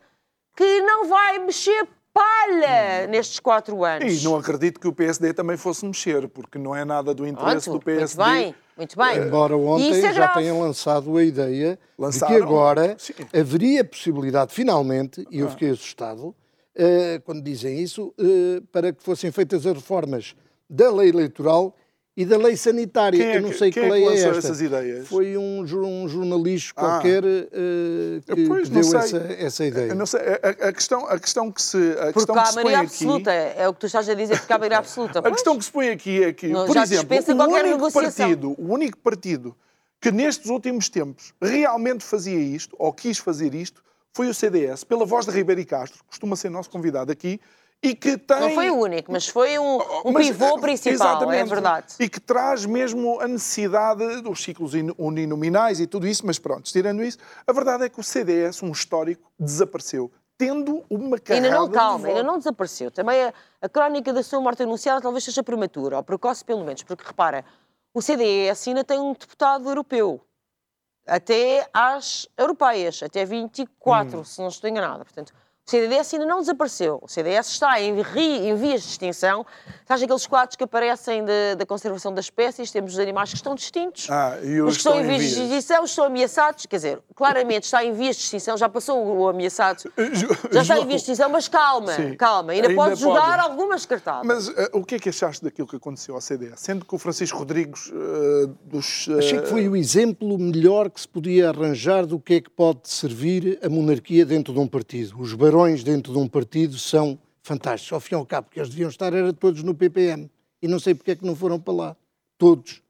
que não vai mexer palha nestes quatro anos.
E não acredito que o PSD também fosse mexer, porque não é nada do interesse
Pronto,
do PSD.
Muito bem, muito bem.
Embora
E
ontem
é
já tenham lançado a ideia
Lançaram?
de que agora
Sim.
haveria possibilidade, finalmente, e eu fiquei assustado eh, quando dizem isso, eh, para que fossem feitas as reformas da lei eleitoral e da lei sanitária.
É
eu não
que-
sei que
é que
lei é esta.
essas ideias?
Foi um, um jornalista
Ah.
qualquer eh, que,
Pois,
que deu essa, essa ideia.
Eu não sei, a, a questão, a questão que se, a
Porque
questão
há
que põe
maioria
aqui,
absoluta, é o que tu estás a dizer, porque há maioria absoluta.
a questão que se põe aqui é que,
Não,
por exemplo, o único
negociação.
partido, o único partido que nestes últimos tempos realmente fazia isto ou quis fazer isto foi o CDS, pela voz de Ribeiro e Castro, que costuma ser nosso convidado aqui e que tem
Não foi o único, mas foi um, um
Mas,
pivô
eh,
principal, é verdade.
E que traz mesmo a necessidade dos ciclos in- uninominais e tudo isso, mas pronto, tirando isso, a verdade é que o CDS, um histórico, desapareceu, tendo uma carrada
Ainda não,
de
calma, ainda não desapareceu. Também a, a crónica da sua morte anunciada talvez seja prematura, ou precoce pelo menos, porque repara, o CDS ainda tem um deputado europeu, até às europeias, até 24, se não estou enganada. Portanto, O CDS ainda não desapareceu. O CDS está em, ri, em vias de extinção. Sabes aqueles quadros que aparecem da conservação das espécies? Temos os animais que estão distintos.
Ah, e
os,
os
que estão,
estão
em vias de extinção estão ameaçados. Quer dizer, claramente está em vias de extinção. Já passou o ameaçado. Já está em vias de extinção, mas calma,
Sim.
calma. Ainda,
Ainda
pode jogar
pode.
algumas cartadas.
Mas uh, o que é que achaste daquilo que aconteceu ao CDS? Sendo que o Francisco Rodrigues uh, dos... Uh,
Achei que foi o exemplo melhor que se podia arranjar do que é que pode servir a monarquia dentro de um partido. Os barões dentro de um partido são fantásticos. Ao fim e ao cabo, porque eles deviam estar era todos no PPM. E não sei porque é que não foram para lá. Todos.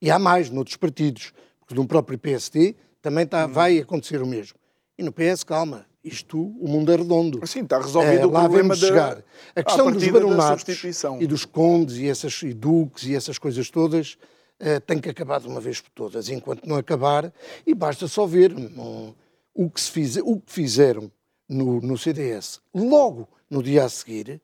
E há mais noutros partidos. Porque no próprio PSD também tá, vai acontecer o mesmo. E no PS, calma. Isto, o mundo é redondo.
Sim, está resolvido
É,
o
lá
problema
vamos
da,
chegar. A questão dos baronatos e dos condes e, essas, e duques e essas coisas todas eh, tem que acabar de uma vez por todas. Enquanto não acabar, e basta só ver não, o, que se fiz, o que fizeram no, no CDS logo no dia a seguir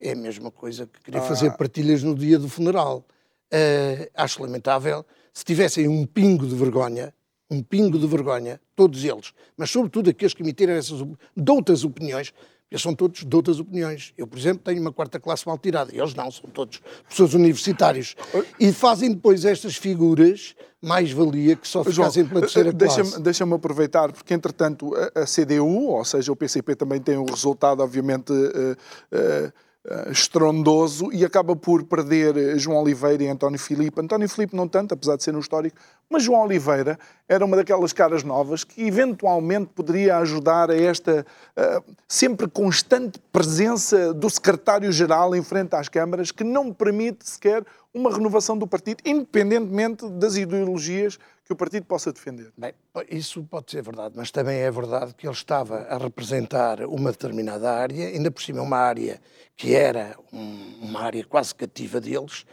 é a mesma coisa que querer fazer
Ah.
partilhas no dia do funeral. Eh, acho lamentável. Se tivessem um pingo de vergonha, um pingo de vergonha, todos eles, mas sobretudo aqueles que emitiram essas de outras opiniões, eles são todos de outras opiniões. Eu, por exemplo, tenho uma quarta classe mal tirada. Eles não, são todos professores universitários. E fazem depois estas figuras mais-valia que só ficassem pela terceira
eh, deixa-me
classe.
deixa-me aproveitar, porque entretanto a, a CDU, ou seja, o PCP também tem um resultado obviamente eh, eh, eh, estrondoso e acaba por perder eh, João Oliveira e António Filipe. António Filipe não tanto, apesar de ser no histórico, mas João Oliveira era uma daquelas caras novas que eventualmente poderia ajudar a esta eh, sempre constante presença do secretário-geral em frente às câmaras, que não permite sequer uma renovação do partido, independentemente das ideologias que o partido possa defender.
Bem, isso pode ser verdade, mas também é verdade que ele estava a representar uma determinada área, ainda por cima uma área que era um- uma área quase cativa deles,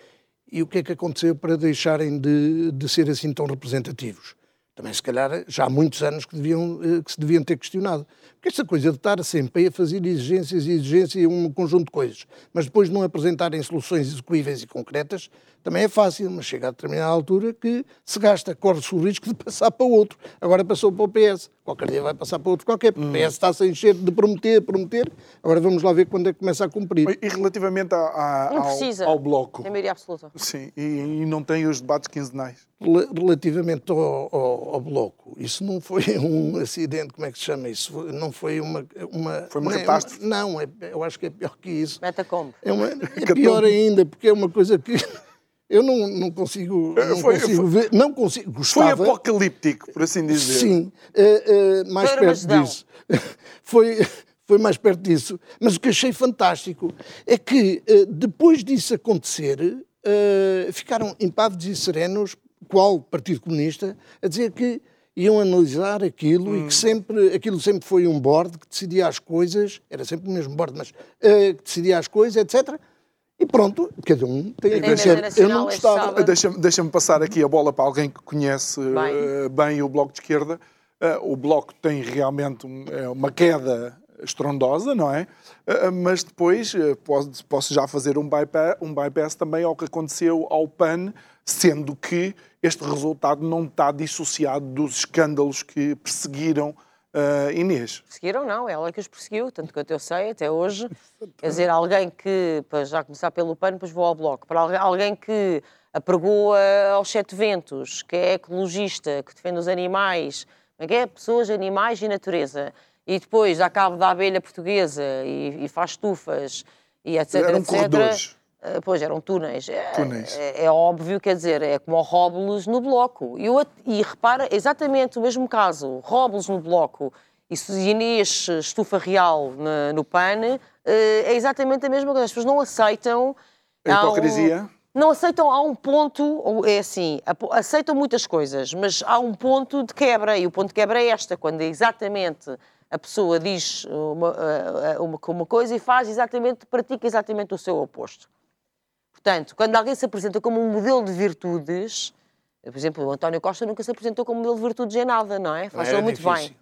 e o que é que aconteceu para deixarem de, de ser assim tão representativos? Também, se calhar, já há muitos anos que, deviam, eh, que se deviam ter questionado. Porque esta coisa de estar sempre a fazer exigências e exigências e um conjunto de coisas, mas depois não apresentarem soluções execuíveis e concretas, também é fácil, mas chega a determinada altura que se gasta, corre-se o risco de passar para outro. Agora passou para o PS. Qualquer dia vai passar para outro qualquer. porque O PS está-se a encher de prometer, prometer. Agora vamos lá ver quando é que começa a cumprir.
E relativamente a- a-
Não
ao,
precisa.
ao Bloco,
Tem maioria absoluta.
sim, e, e não tem os debates quinzenais.
Rel- Relativamente ao, ao- ao Bloco, isso não foi um acidente, como é que se chama isso? Foi- Não foi uma... uma
Foi uma
não é
catástrofe?
Não, é- eu acho que é pior que isso.
Metacombo.
É, uma, é pior ainda, porque é uma coisa que eu não, não consigo, não
Foi-
consigo
foi-
ver. Não consigo.
Foi
Gostava.
apocalíptico, por assim dizer.
Sim, eh, eh, mais
Foi
perto disso. foi, foi mais perto disso. Mas o que achei fantástico é que, eh, depois disso acontecer, ficaram impávidos e serenos, qual Partido Comunista, a dizer que iam analisar aquilo e que sempre, aquilo sempre foi um board que decidia as coisas, era sempre o mesmo board, mas eh, que decidia as coisas, etc. E pronto, cada um tem a dizer. Eu não gostava.
Deixa-me deixa passar aqui a bola para alguém que conhece
Bem.
eh, bem o Bloco de Esquerda. Eh, o Bloco tem realmente um- é uma queda estrondosa, não é? Eh, mas depois eh, posso, posso já fazer um bypass, um bypass também ao que aconteceu ao PAN, sendo que este resultado não está dissociado dos escândalos que perseguiram eh, Inês.
Perseguiram, não, ela que os perseguiu, tanto quanto eu sei, até hoje. Quer dizer, alguém que, para já começar pelo pano, depois vou ao bloco, para alguém, que apregoa aos sete ventos, que é ecologista, que defende os animais, é que é? Pessoas, animais e natureza. E depois dá cabo da abelha portuguesa e, e faz estufas e etc,
Eram
etc.
corredores.
Ah, Pois, eram túneis. É,
Túneis.
É, é óbvio, quer dizer, é como o Róbulos no bloco. E, at- e repara, exatamente o mesmo caso, Róbulos no bloco e Inês Estufa Real na- no PAN, eh, é exatamente a mesma coisa. As pessoas não aceitam...
A
há um-
hipocrisia?
não aceitam, há um ponto, é assim, aceitam muitas coisas, mas há um ponto de quebra, e o ponto de quebra é esta, quando exatamente a pessoa diz uma, ah, uma, uma coisa e faz exatamente, pratica exatamente o seu oposto. Portanto, quando alguém se apresenta como um modelo de virtudes, por exemplo, o António Costa nunca se apresentou como modelo de virtudes em nada, não é? Faz
Era
ele muito
difícil.
bem.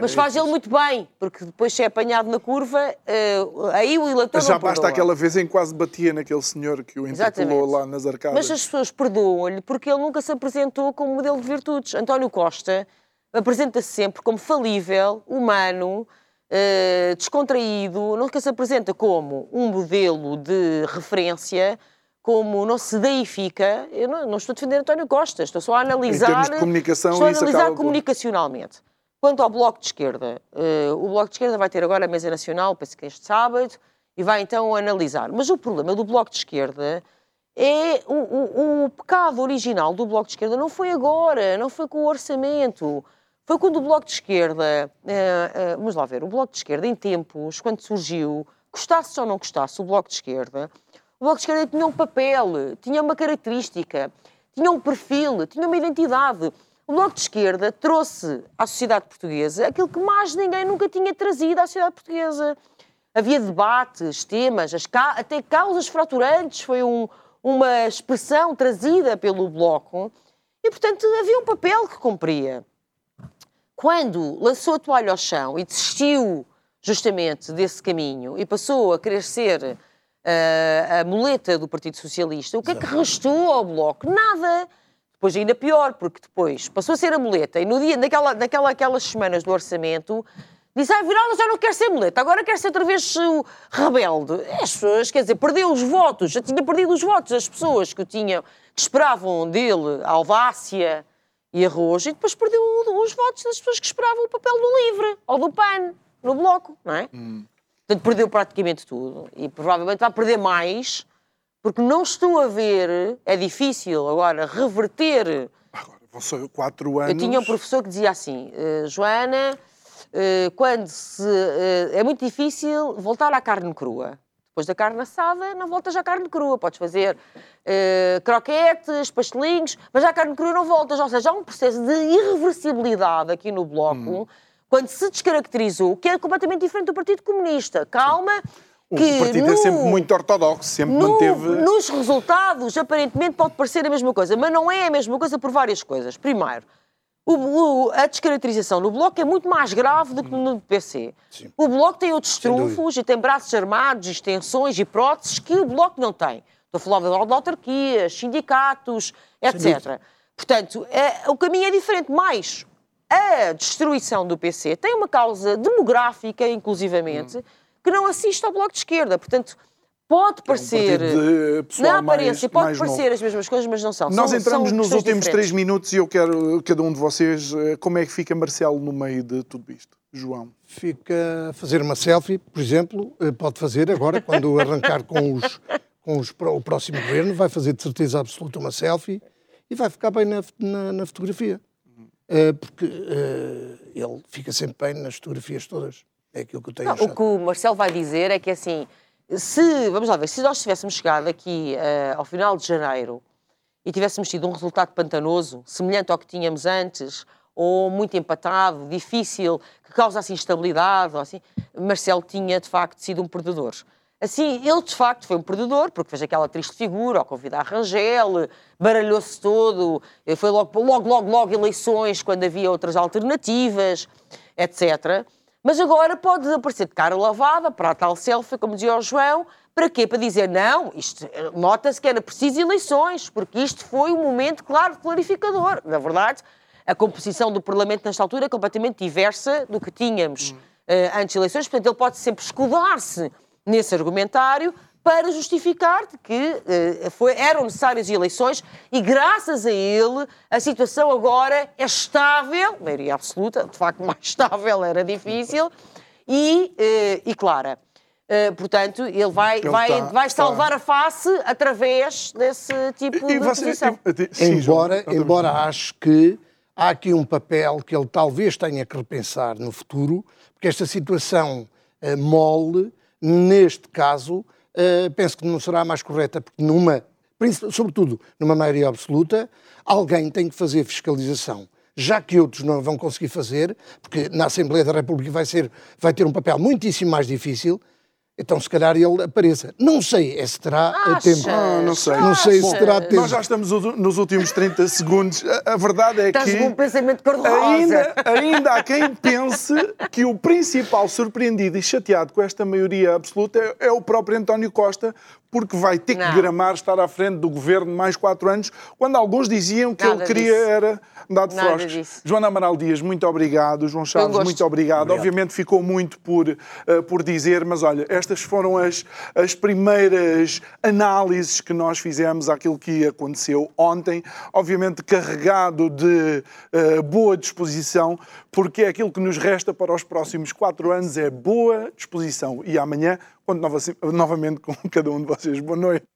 Mas faz ele muito bem, porque depois se é apanhado na curva, eh, aí o eleitor
Já
não
basta
perdoa.
aquela vez em que quase batia naquele senhor que o interpelou
Exatamente.
lá nas arcadas.
Mas as pessoas perdoam-lhe porque ele nunca se apresentou como modelo de virtudes. António Costa apresenta-se sempre como falível, humano, uh, descontraído, nunca se apresenta como um modelo de referência, como não se deifica. Eu não, não estou a defender António Costa, estou só a analisar.
Em termos de comunicação,
estou a analisar
acaba por-
comunicacionalmente. Quanto ao Bloco de Esquerda, eh, o Bloco de Esquerda vai ter agora a mesa nacional, penso que este sábado, e vai então analisar. Mas o problema do Bloco de Esquerda é o, o- o pecado original do Bloco de Esquerda não foi agora, não foi com o orçamento. Foi quando o Bloco de Esquerda, eh, eh, vamos lá ver, o Bloco de Esquerda em tempos, quando surgiu, gostasse ou não gostasse o Bloco de Esquerda, o Bloco de Esquerda tinha um papel, tinha uma característica, tinha um perfil, tinha uma identidade. O Bloco de Esquerda trouxe à sociedade portuguesa aquilo que mais ninguém nunca tinha trazido à sociedade portuguesa. Havia debates, temas, as ca- até causas fraturantes, foi um- uma expressão trazida pelo Bloco. E, portanto, havia um papel que cumpria. Quando lançou a toalha ao chão e desistiu justamente desse caminho e passou a querer ser ah, a muleta do Partido Socialista, o que é que restou ao Bloco? Nada. Depois ainda pior, porque depois passou a ser a muleta e no dia, naquela, naquela, aquelas semanas do orçamento, disse, ah, afinal já não quero ser muleta, agora quero ser outra vez o rebelde. As pessoas, quer dizer, perdeu os votos, já tinha perdido os votos, as pessoas que o tinham, que esperavam dele a audácia e arroz, e depois perdeu os votos das pessoas que esperavam o papel do LIVRE ou do PAN no Bloco, não é? Portanto, perdeu praticamente tudo e provavelmente vai perder mais, porque não estou a ver, é difícil agora reverter.
Agora, vão ser quatro anos.
Eu tinha um professor que dizia assim, "Eh, Joana, eh, quando se. eh, é muito difícil voltar à carne crua. Depois da carne assada, não voltas à carne crua. Podes fazer eh, croquetes, pastelinhos, mas à carne crua não voltas. Ou seja, há um processo de irreversibilidade aqui no Bloco, quando se descaracterizou, que é completamente diferente do Partido Comunista. Calma,
O
que
partido
no,
é sempre muito ortodoxo, sempre
no-
manteve.
Nos resultados, aparentemente, pode parecer a mesma coisa, mas não é a mesma coisa por várias coisas. Primeiro, o- a descaracterização no Bloco é muito mais grave do que no PC. O Bloco tem outros trunfos e tem braços armados, extensões e próteses que o Bloco não tem. Estou a falar de autarquias, sindicatos, etc. Portanto, é- o caminho é diferente, mas a destruição do PC tem uma causa demográfica, inclusivamente, que não assiste ao Bloco de Esquerda. Portanto, pode parecer...
partido de pessoal
na aparência
mais-
pode
mais
parecer
novo.
as mesmas coisas, mas não são.
Nós
São-
entramos
são
nos últimos três
diferentes.
minutos e eu quero, cada um de vocês, eh, como é que fica Marcelo no meio de tudo isto? João.
Fica a fazer uma selfie, por exemplo, eh, pode fazer agora, quando arrancar com, os, com os, o próximo governo, vai fazer de certeza absoluta uma selfie e vai ficar bem na, na- na fotografia. Eh, porque eh, ele fica sempre bem nas fotografias todas. É aquilo que eu tenho
Não, o que o Marcelo vai dizer é que assim, se, vamos lá ver, se nós tivéssemos chegado aqui eh, ao final de janeiro e tivéssemos tido um resultado pantanoso, semelhante ao que tínhamos antes, ou muito empatado, difícil, que causasse instabilidade, ou assim, Marcelo tinha de facto sido um perdedor. Assim, ele de facto foi um perdedor, porque fez aquela triste figura ao convidar Rangel, baralhou-se todo, foi logo, logo, logo, logo eleições, quando havia outras alternativas, etc. Mas agora pode aparecer de cara lavada para a tal selfie, como dizia o João, para quê? Para dizer, não, isto eh, nota-se que era preciso eleições, porque isto foi um momento, claro, clarificador. Na verdade, a composição do Parlamento nesta altura é completamente diversa do que tínhamos eh, antes de eleições, portanto, ele pode sempre escudar-se nesse argumentário para justificar de que eh, foi- eram necessárias eleições e, graças a ele, a situação agora é estável, maioria absoluta, de facto, mais estável era difícil, e, eh, e clara. Eh, portanto, ele vai,
Ele
vai,
está-
vai salvar a face através desse tipo de
vocês-
posição.
e- sim, João,
embora, embora acho que há aqui um papel que ele talvez tenha que repensar no futuro, porque esta situação eh, mole, neste caso, eh, penso que não será a mais correta, porque numa, sobretudo numa maioria absoluta, alguém tem que fazer fiscalização. Já que outros não vão conseguir fazer, porque na Assembleia da República vai, ser, vai ter um papel muitíssimo mais difícil, então se calhar ele apareça. Não sei é se terá eh,
Achas?
tempo.
Ah, não sei.
Não sei se terá tempo.
Nós já estamos nos últimos 30 segundos. A, a verdade é
Estás
que.
com um pensamento cor-de-rosa.
Ainda, ainda há quem pense que o principal surpreendido e chateado com esta maioria absoluta é, é o próprio António Costa, porque vai ter
Não.
que gramar estar à frente do governo mais quatro anos, quando alguns diziam que
Nada
ele queria
disso.
era dar de frosques. Joana Amaral Dias, muito obrigado. João Chaves, muito obrigado. Obviamente ficou muito por, eh, por dizer, mas olha, estas foram as, as primeiras análises que nós fizemos àquilo que aconteceu ontem. Obviamente carregado de eh, boa disposição, porque é aquilo que nos resta para os próximos quatro anos é boa disposição. E amanhã, conto nova- novamente com cada um de vocês. Boa noite.